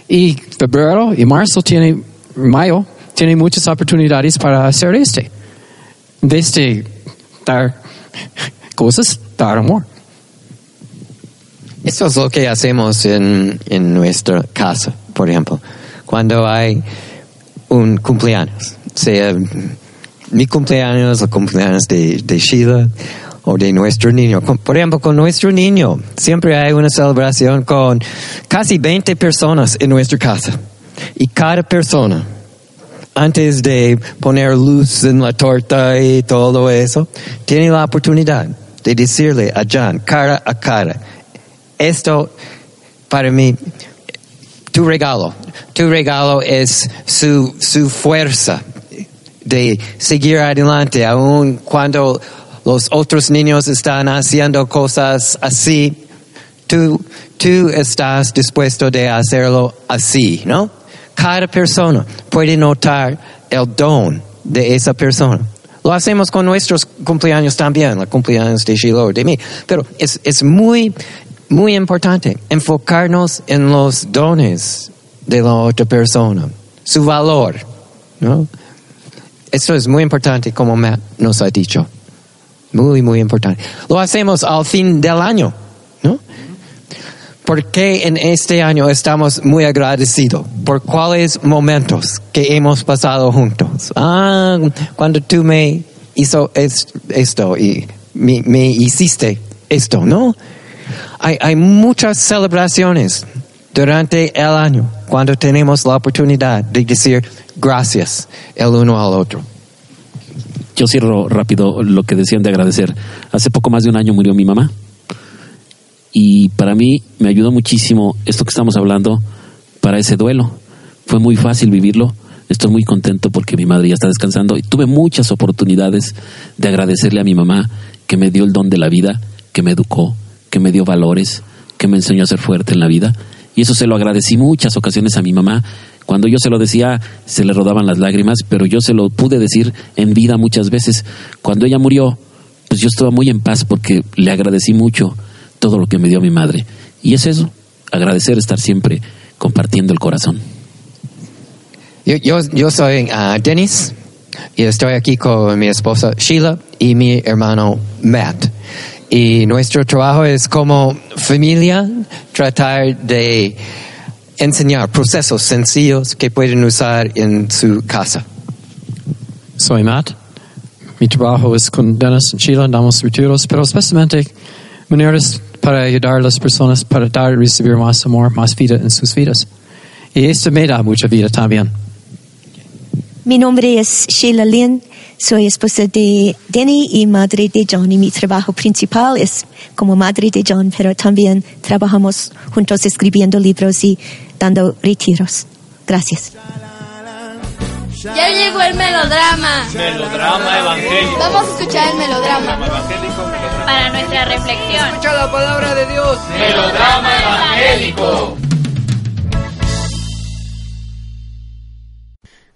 Y febrero y marzo tiene, mayo, tiene muchas oportunidades para hacer este. Desde dar cosas, dar amor. Eso es lo que hacemos en, en nuestra casa, por ejemplo. Cuando hay un cumpleaños, sea mi cumpleaños o cumpleaños de, de Sheila o de nuestro niño. Por ejemplo, con nuestro niño, siempre hay una celebración con casi 20 personas en nuestra casa. Y cada persona, antes de poner luz en la torta y todo eso, tiene la oportunidad de decirle a John, cara a cara, esto para mí, tu regalo, tu regalo es su, su fuerza de seguir adelante, aun cuando los otros niños están haciendo cosas así, tú, estás dispuesto de hacerlo así, ¿no? Cada persona puede notar el don de esa persona. Lo hacemos con nuestros cumpleaños también, los cumpleaños de Shiloh, de mí. Pero es, es muy, muy importante enfocarnos en los dones de la otra persona, su valor, ¿no? Esto es muy importante, como Matt nos ha dicho. Muy, muy importante. Lo hacemos al fin del año, ¿no? Porque en este año estamos muy agradecidos por cuáles momentos que hemos pasado juntos. Ah, cuando tú me hizo es- esto y me, me hiciste esto, ¿no? Hay, hay muchas celebraciones durante el año cuando tenemos la oportunidad de decir gracias el uno al otro. Yo cierro rápido lo que decían de agradecer. Hace poco más de un año murió mi mamá y para mí me ayudó muchísimo esto que estamos hablando para ese duelo. Fue muy fácil vivirlo. Estoy muy contento porque mi madre ya está descansando y tuve muchas oportunidades de agradecerle a mi mamá que me dio el don de la vida, que me educó, que me dio valores, que me enseñó a ser fuerte en la vida. Y eso se lo agradecí muchas ocasiones a mi mamá. Cuando yo se lo decía, se le rodaban las lágrimas, pero yo se lo pude decir en vida muchas veces. Cuando ella murió, pues yo estaba muy en paz porque le agradecí mucho todo lo que me dio mi madre. Y es eso, agradecer estar siempre compartiendo el corazón. Yo, yo, soy ah, Dennis y estoy aquí con mi esposa Sheila y mi hermano Matt. Y nuestro trabajo es como familia tratar de enseñar procesos sencillos que pueden usar en su casa. Soy Matt. Mi trabajo es con Dennis en Chile, damos retiros, pero especialmente maneras para ayudar a las personas para dar y recibir más amor, más vida en sus vidas. Y esto me da mucha vida también. Mi nombre es Sheila Lynn, soy esposa de Denny y madre de John y mi trabajo principal es como madre de John, pero también trabajamos juntos escribiendo libros y dando retiros. Gracias. Ya llegó el melodrama. Melodrama evangélico. Vamos a escuchar el melodrama. Para nuestra reflexión. Escucha la palabra de Dios. Melodrama evangélico.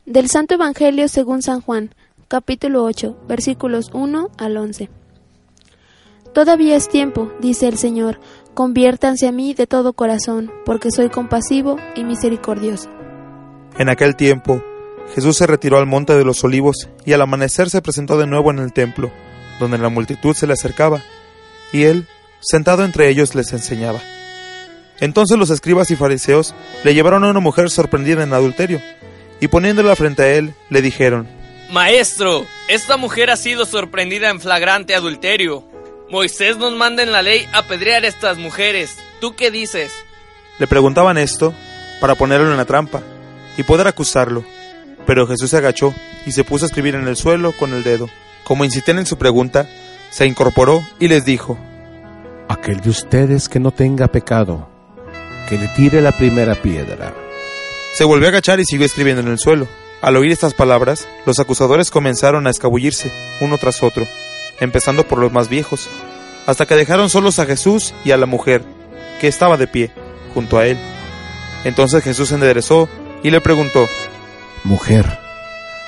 Del Santo Evangelio según San Juan, capítulo 8, versículos 1 al 11. Todavía es tiempo, dice el Señor, conviértanse a mí de todo corazón, porque soy compasivo y misericordioso. En aquel tiempo, Jesús se retiró al monte de los olivos y al amanecer se presentó de nuevo en el templo, donde la multitud se le acercaba, y él, sentado entre ellos, les enseñaba. Entonces los escribas y fariseos le llevaron a una mujer sorprendida en adulterio, y poniéndola frente a él, le dijeron, Maestro, esta mujer ha sido sorprendida en flagrante adulterio. Moisés nos manda en la ley apedrear a estas mujeres. ¿Tú qué dices? Le preguntaban esto para ponerlo en la trampa y poder acusarlo. Pero Jesús se agachó y se puso a escribir en el suelo con el dedo. Como insistían en su pregunta, se incorporó y les dijo, Aquel de ustedes que no tenga pecado, que le tire la primera piedra. Se volvió a agachar y siguió escribiendo en el suelo. Al oír estas palabras, los acusadores comenzaron a escabullirse, uno tras otro, empezando por los más viejos, hasta que dejaron solos a Jesús y a la mujer, que estaba de pie, junto a él. Entonces Jesús se enderezó y le preguntó, Mujer,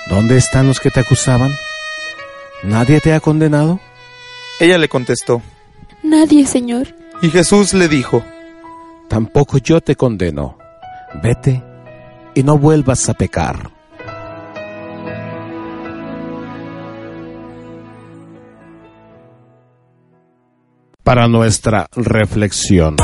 ¿dónde están los que te acusaban? ¿Nadie te ha condenado? Ella le contestó, Nadie, Señor. Y Jesús le dijo, Tampoco yo te condeno. Vete y no vuelvas a pecar. Para nuestra reflexión.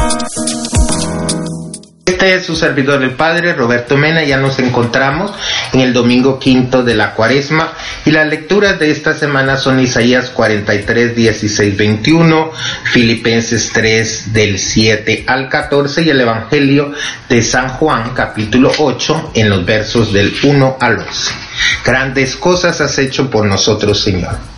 Este es su servidor el Padre Roberto Mena, ya nos encontramos en el domingo quinto de la cuaresma y las lecturas de esta semana son Isaías 43, 16, 21, Filipenses 3 del 7 al 14 y el Evangelio de San Juan capítulo 8 en los versos del 1 al 11. Grandes cosas has hecho por nosotros Señor.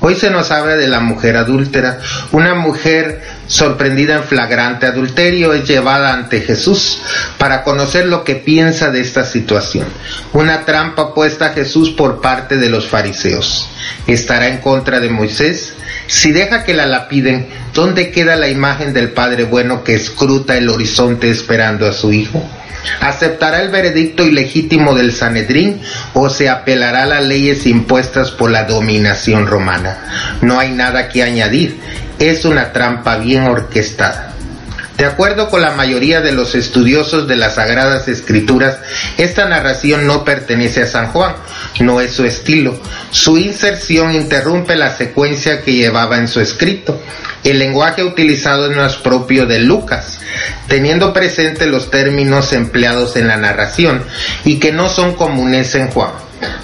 Hoy se nos habla de la mujer adúltera. Una mujer sorprendida en flagrante adulterio es llevada ante Jesús para conocer lo que piensa de esta situación. Una trampa puesta a Jesús por parte de los fariseos. ¿Estará en contra de Moisés? Si deja que la lapiden, ¿dónde queda la imagen del Padre bueno que escruta el horizonte esperando a su Hijo? ¿Aceptará el veredicto ilegítimo del Sanedrín o se apelará a las leyes impuestas por la dominación romana? No hay nada que añadir, es una trampa bien orquestada. De acuerdo con la mayoría de los estudiosos de las Sagradas Escrituras, esta narración no pertenece a San Juan, no es su estilo. Su inserción interrumpe la secuencia que llevaba en su escrito. El lenguaje utilizado no es propio de Lucas, teniendo presente los términos empleados en la narración y que no son comunes en Juan.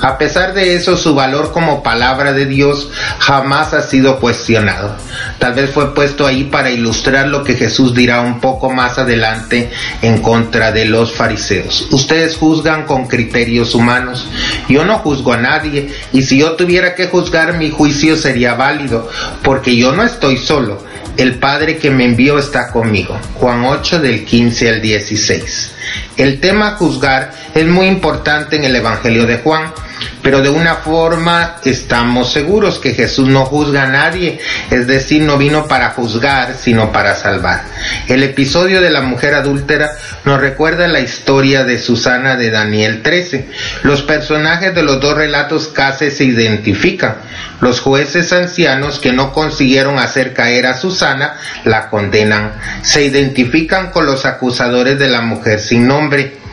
A pesar de eso, su valor como palabra de Dios jamás ha sido cuestionado. Tal vez fue puesto ahí para ilustrar lo que Jesús dirá un poco más adelante en contra de los fariseos. Ustedes juzgan con criterios humanos. Yo no juzgo a nadie y si yo tuviera que juzgar mi juicio sería válido porque yo no estoy solo. El Padre que me envió está conmigo. Juan 8 del 15 al 16. El tema juzgar es muy importante en el Evangelio de Juan, pero de una forma estamos seguros que Jesús no juzga a nadie, es decir, no vino para juzgar, sino para salvar. El episodio de la mujer adúltera nos recuerda la historia de Susana de Daniel 13. Los personajes de los dos relatos casi se identifican. Los jueces ancianos que no consiguieron hacer caer a Susana la condenan. Se identifican con los acusadores de la mujer sin nombre.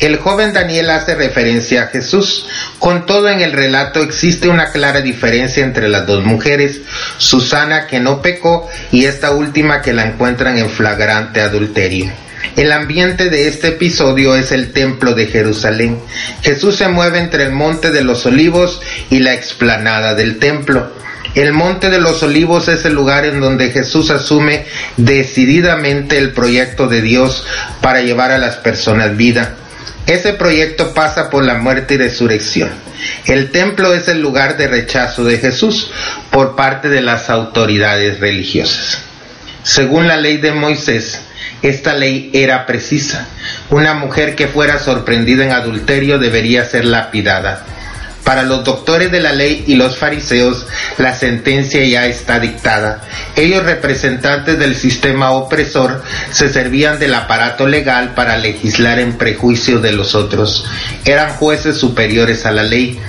El joven Daniel hace referencia a Jesús. Con todo en el relato existe una clara diferencia entre las dos mujeres, Susana que no pecó y esta última que la encuentran en flagrante adulterio. El ambiente de este episodio es el templo de Jerusalén. Jesús se mueve entre el monte de los olivos y la explanada del templo. El monte de los olivos es el lugar en donde Jesús asume decididamente el proyecto de Dios para llevar a las personas vida. Ese proyecto pasa por la muerte y resurrección. El templo es el lugar de rechazo de Jesús por parte de las autoridades religiosas. Según la ley de Moisés, esta ley era precisa. Una mujer que fuera sorprendida en adulterio debería ser lapidada. Para los doctores de la ley y los fariseos, la sentencia ya está dictada. Ellos, representantes del sistema opresor, se servían del aparato legal para legislar en prejuicio de los otros. Eran jueces superiores a la ley,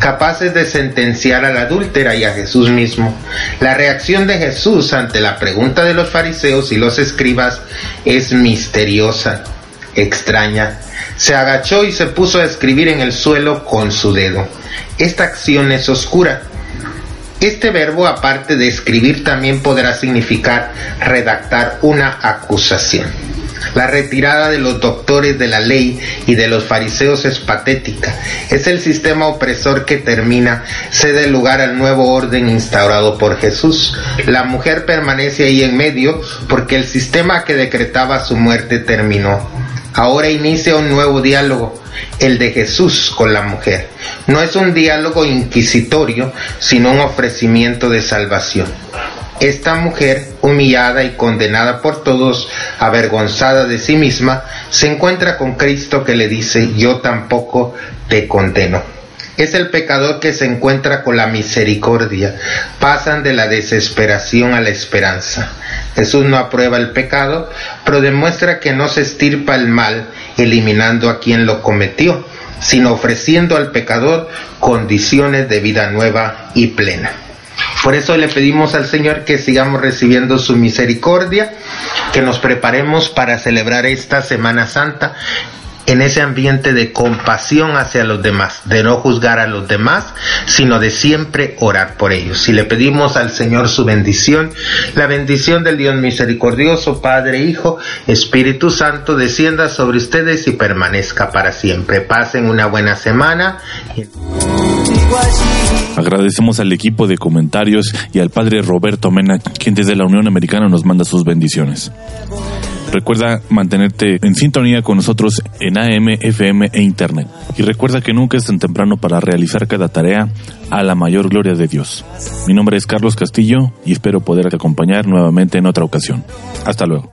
capaces de sentenciar a la adúltera y a Jesús mismo. La reacción de Jesús ante la pregunta de los fariseos y los escribas es misteriosa, extraña. Se agachó y se puso a escribir en el suelo con su dedo. Esta acción es oscura. Este verbo, aparte de escribir, también podrá significar redactar una acusación. La retirada de los doctores de la ley y de los fariseos es patética. Es el sistema opresor que termina, cede lugar al nuevo orden instaurado por Jesús. La mujer permanece ahí en medio porque el sistema que decretaba su muerte terminó. Ahora inicia un nuevo diálogo, el de Jesús con la mujer. No es un diálogo inquisitorio, sino un ofrecimiento de salvación. Esta mujer, humillada y condenada por todos, avergonzada de sí misma, se encuentra con Cristo que le dice, yo tampoco te condeno. Es el pecador que se encuentra con la misericordia. Pasan de la desesperación a la esperanza. Jesús no aprueba el pecado, pero demuestra que no se estirpa el mal eliminando a quien lo cometió, sino ofreciendo al pecador condiciones de vida nueva y plena. Por eso le pedimos al Señor que sigamos recibiendo su misericordia, que nos preparemos para celebrar esta Semana Santa en ese ambiente de compasión hacia los demás, de no juzgar a los demás, sino de siempre orar por ellos. Si le pedimos al Señor su bendición, la bendición del Dios misericordioso, Padre, Hijo, Espíritu Santo, descienda sobre ustedes y permanezca para siempre. Pasen una buena semana. Agradecemos al equipo de comentarios y al Padre Roberto Mena, quien desde la Unión Americana nos manda sus bendiciones. Recuerda mantenerte en sintonía con nosotros en AM, FM e Internet. Y recuerda que nunca es tan temprano para realizar cada tarea a la mayor gloria de Dios. Mi nombre es Carlos Castillo y espero poder acompañar nuevamente en otra ocasión. Hasta luego.